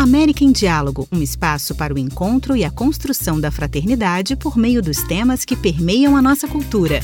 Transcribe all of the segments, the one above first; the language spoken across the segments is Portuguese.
América em Diálogo, um espaço para o encontro e a construção da fraternidade por meio dos temas que permeiam a nossa cultura.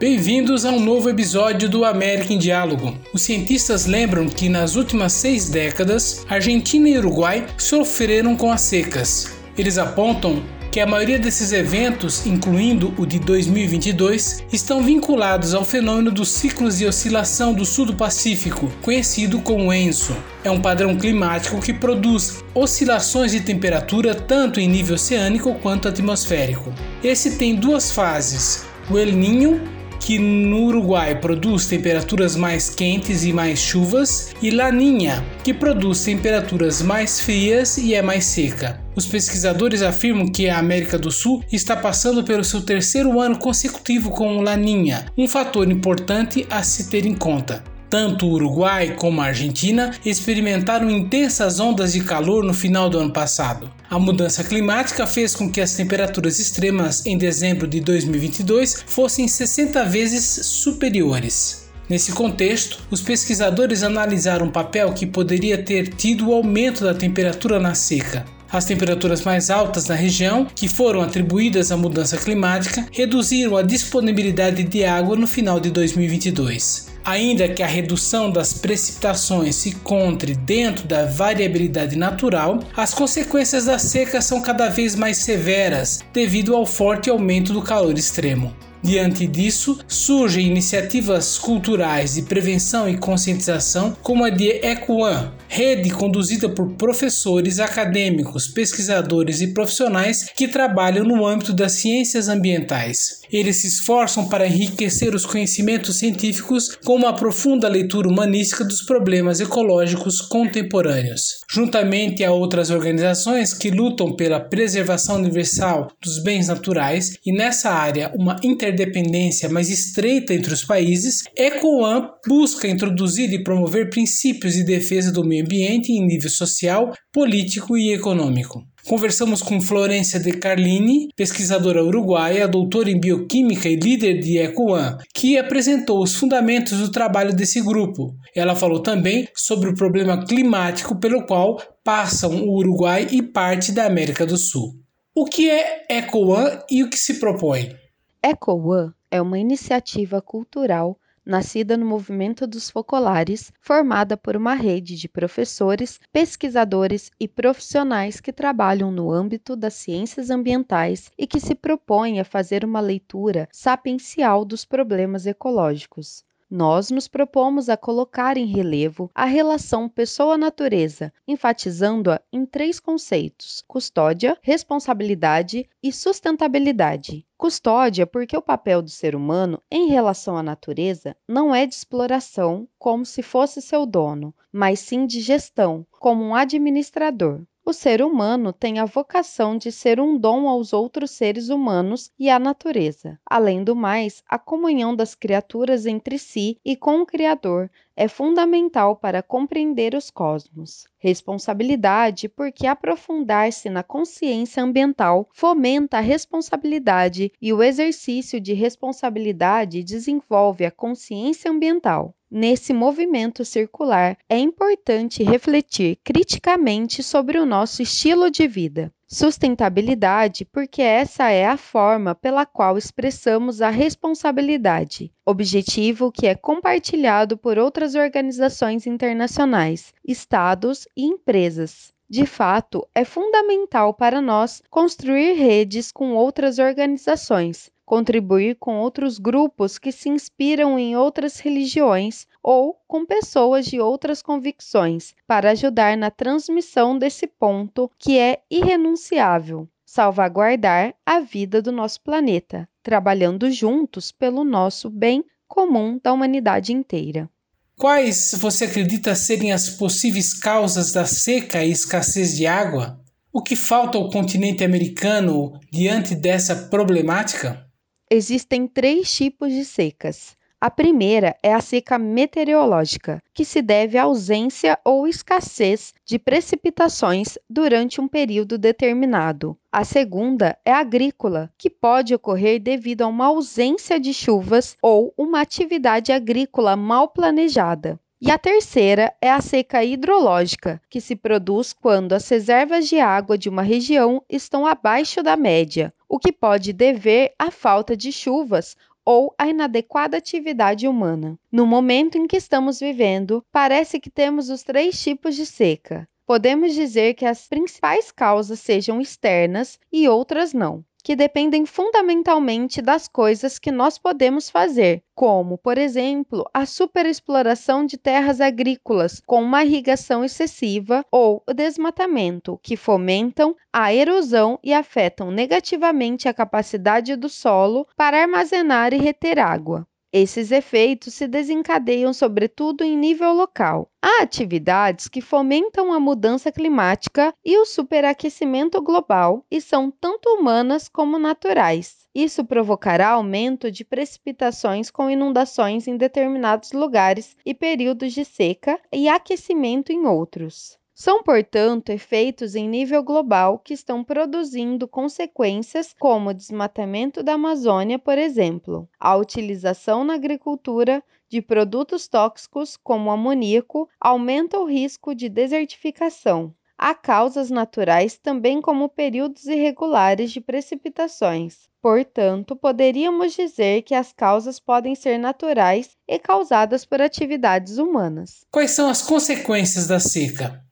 Bem-vindos a um novo episódio do América em Diálogo. Os cientistas lembram que nas últimas seis décadas, Argentina e Uruguai sofreram com as secas. Eles apontam que a maioria desses eventos, incluindo o de 2022, estão vinculados ao fenômeno dos ciclos de oscilação do sul do Pacífico, conhecido como ENSO. É um padrão climático que produz oscilações de temperatura tanto em nível oceânico quanto atmosférico. Esse tem duas fases: o El Niño que no Uruguai produz temperaturas mais quentes e mais chuvas, e Laninha, que produz temperaturas mais frias e é mais seca. Os pesquisadores afirmam que a América do Sul está passando pelo seu terceiro ano consecutivo com Laninha, um fator importante a se ter em conta. Tanto o Uruguai como a Argentina experimentaram intensas ondas de calor no final do ano passado. A mudança climática fez com que as temperaturas extremas em dezembro de 2022 fossem 60 vezes superiores. Nesse contexto, os pesquisadores analisaram o papel que poderia ter tido o aumento da temperatura na seca. As temperaturas mais altas na região, que foram atribuídas à mudança climática, reduziram a disponibilidade de água no final de 2022. Ainda que a redução das precipitações se encontre dentro da variabilidade natural, as consequências da seca são cada vez mais severas devido ao forte aumento do calor extremo. Diante disso, surgem iniciativas culturais de prevenção e conscientização, como a de EcoOne, rede conduzida por professores, acadêmicos, pesquisadores e profissionais que trabalham no âmbito das ciências ambientais. Eles se esforçam para enriquecer os conhecimentos científicos com uma profunda leitura humanística dos problemas ecológicos contemporâneos. Juntamente a outras organizações que lutam pela preservação universal dos bens naturais e nessa área uma interdependência mais estreita entre os países, EcoOne busca introduzir e promover princípios de defesa do meio ambiente em nível social, político e econômico. Conversamos com Florência de Carlini, pesquisadora uruguaia, doutora em bioquímica e líder de EcoOne, que apresentou os fundamentos do trabalho desse grupo. Ela falou também sobre o problema climático pelo qual passam o Uruguai e parte da América do Sul. O que é EcoOne e o que se propõe? EcoOne é uma iniciativa cultural nascida no movimento dos focolares, formada por uma rede de professores, pesquisadores e profissionais que trabalham no âmbito das ciências ambientais e que se propõe a fazer uma leitura sapiencial dos problemas ecológicos nós nos propomos a colocar em relevo a relação pessoa-natureza, enfatizando-a em três conceitos: custódia, responsabilidade e sustentabilidade. Custódia, porque o papel do ser humano em relação à natureza não é de exploração, como se fosse seu dono, mas sim de gestão, como um administrador. O ser humano tem a vocação de ser um dom aos outros seres humanos e à natureza. Além do mais, a comunhão das criaturas entre si e com o Criador é fundamental para compreender os cosmos. Responsabilidade, porque aprofundar-se na consciência ambiental fomenta a responsabilidade e o exercício de responsabilidade desenvolve a consciência ambiental. Nesse movimento circular, é importante refletir criticamente sobre o nosso estilo de vida. Sustentabilidade, porque essa é a forma pela qual expressamos a responsabilidade, objetivo que é compartilhado por outras organizações internacionais, estados e empresas. De fato, é fundamental para nós construir redes com outras organizações, contribuir com outros grupos que se inspiram em outras religiões ou com pessoas de outras convicções, para ajudar na transmissão desse ponto que é irrenunciável salvaguardar a vida do nosso planeta, trabalhando juntos pelo nosso bem comum da humanidade inteira. Quais você acredita serem as possíveis causas da seca e escassez de água? O que falta ao continente americano diante dessa problemática? Existem três tipos de secas: A primeira é a seca meteorológica, que se deve à ausência ou escassez de precipitações durante um período determinado. A segunda é agrícola, que pode ocorrer devido a uma ausência de chuvas ou uma atividade agrícola mal planejada. E a terceira é a seca hidrológica, que se produz quando as reservas de água de uma região estão abaixo da média, o que pode dever à falta de chuvas ou à inadequada atividade humana. No momento em que estamos vivendo, parece que temos os três tipos de seca. Podemos dizer que as principais causas sejam externas e outras não que dependem fundamentalmente das coisas que nós podemos fazer, como, por exemplo, a superexploração de terras agrícolas com uma irrigação excessiva ou o desmatamento, que fomentam a erosão e afetam negativamente a capacidade do solo para armazenar e reter água. Esses efeitos se desencadeiam sobretudo em nível local. Há atividades que fomentam a mudança climática e o superaquecimento global e são tanto humanas como naturais. Isso provocará aumento de precipitações com inundações em determinados lugares e períodos de seca e aquecimento em outros. São, portanto, efeitos em nível global que estão produzindo consequências como o desmatamento da Amazônia, por exemplo, a utilização na agricultura de produtos tóxicos como amoníaco aumenta o risco de desertificação. Há causas naturais também como períodos irregulares de precipitações. Portanto, poderíamos dizer que as causas podem ser naturais e causadas por atividades humanas. Quais são as consequências da seca?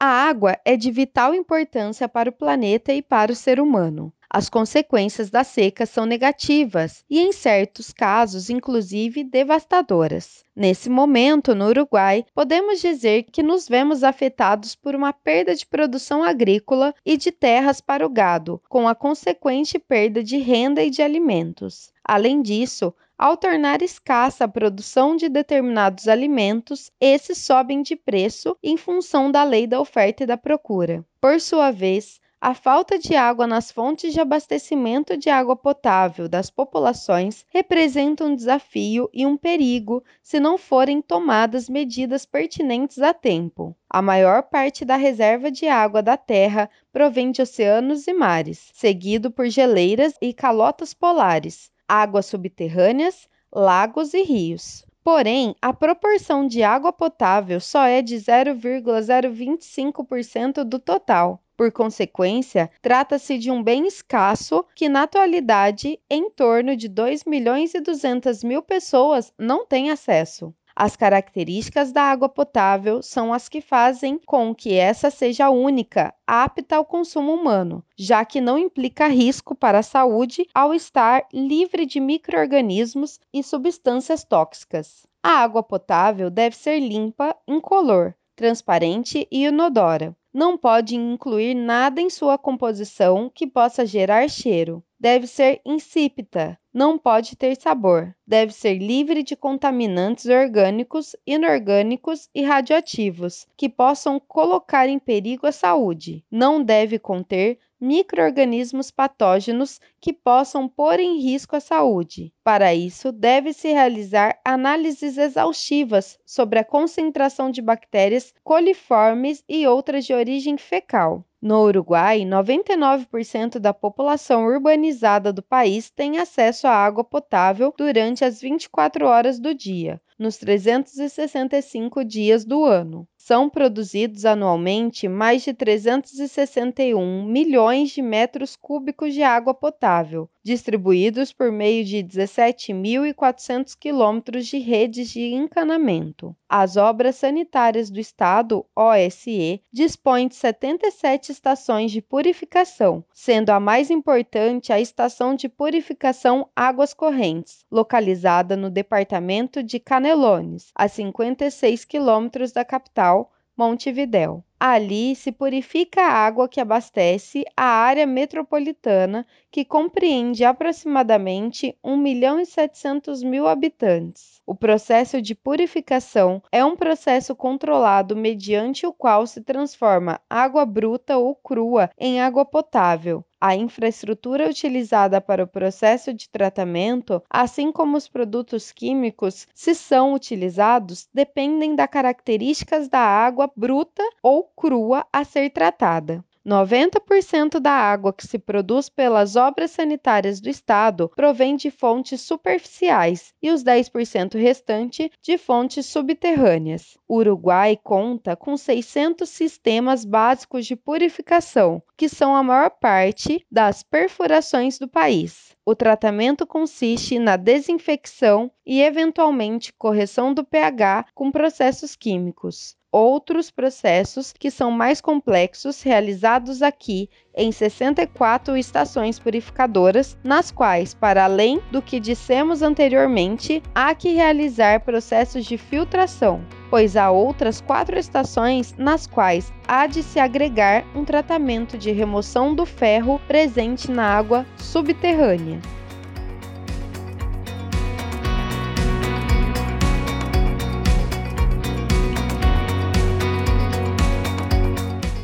A água é de vital importância para o planeta e para o ser humano. As consequências da seca são negativas e, em certos casos, inclusive devastadoras. Nesse momento, no Uruguai, podemos dizer que nos vemos afetados por uma perda de produção agrícola e de terras para o gado, com a consequente perda de renda e de alimentos. Além disso, ao tornar escassa a produção de determinados alimentos, esses sobem de preço em função da lei da oferta e da procura. Por sua vez, a falta de água nas fontes de abastecimento de água potável das populações representa um desafio e um perigo se não forem tomadas medidas pertinentes a tempo. A maior parte da reserva de água da Terra provém de oceanos e mares, seguido por geleiras e calotas polares águas subterrâneas, lagos e rios. Porém, a proporção de água potável só é de 0,025% do total. Por consequência, trata-se de um bem escasso que, na atualidade, em torno de 2 milhões e 200 mil pessoas não têm acesso. As características da água potável são as que fazem com que essa seja única, apta ao consumo humano, já que não implica risco para a saúde ao estar livre de microorganismos e substâncias tóxicas. A água potável deve ser limpa, incolor, transparente e inodora. Não pode incluir nada em sua composição que possa gerar cheiro. Deve ser insípida, não pode ter sabor. Deve ser livre de contaminantes orgânicos, inorgânicos e radioativos que possam colocar em perigo a saúde. Não deve conter microorganismos patógenos que possam pôr em risco a saúde. Para isso, deve-se realizar análises exaustivas sobre a concentração de bactérias coliformes e outras de origem fecal. No Uruguai, 99% da população urbanizada do país tem acesso à água potável durante as 24 horas do dia, nos 365 dias do ano são produzidos anualmente mais de 361 milhões de metros cúbicos de água potável, distribuídos por meio de 17.400 quilômetros de redes de encanamento. As obras sanitárias do Estado, OSE, dispõem de 77 estações de purificação, sendo a mais importante a Estação de Purificação Águas Correntes, localizada no departamento de Canelones, a 56 quilômetros da capital, Montevidéu. Ali se purifica a água que abastece a área metropolitana, que compreende aproximadamente 1 milhão e 700 mil habitantes. O processo de purificação é um processo controlado mediante o qual se transforma água bruta ou crua em água potável. A infraestrutura utilizada para o processo de tratamento, assim como os produtos químicos, se são utilizados, dependem das características da água bruta ou crua a ser tratada. 90% da água que se produz pelas obras sanitárias do estado provém de fontes superficiais e os 10% restante de fontes subterrâneas. O Uruguai conta com 600 sistemas básicos de purificação, que são a maior parte das perfurações do país. O tratamento consiste na desinfecção e, eventualmente, correção do pH com processos químicos outros processos que são mais complexos realizados aqui em 64 estações purificadoras, nas quais, para além do que dissemos anteriormente, há que realizar processos de filtração, pois há outras quatro estações nas quais há de se agregar um tratamento de remoção do ferro presente na água subterrânea.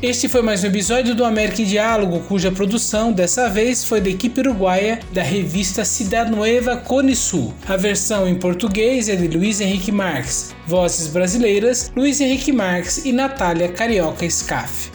Este foi mais um episódio do América em Diálogo, cuja produção dessa vez foi da equipe uruguaia da revista Cidade Nueva Cone Sul. A versão em português é de Luiz Henrique Marques. Vozes brasileiras: Luiz Henrique Marques e Natália Carioca Scaff.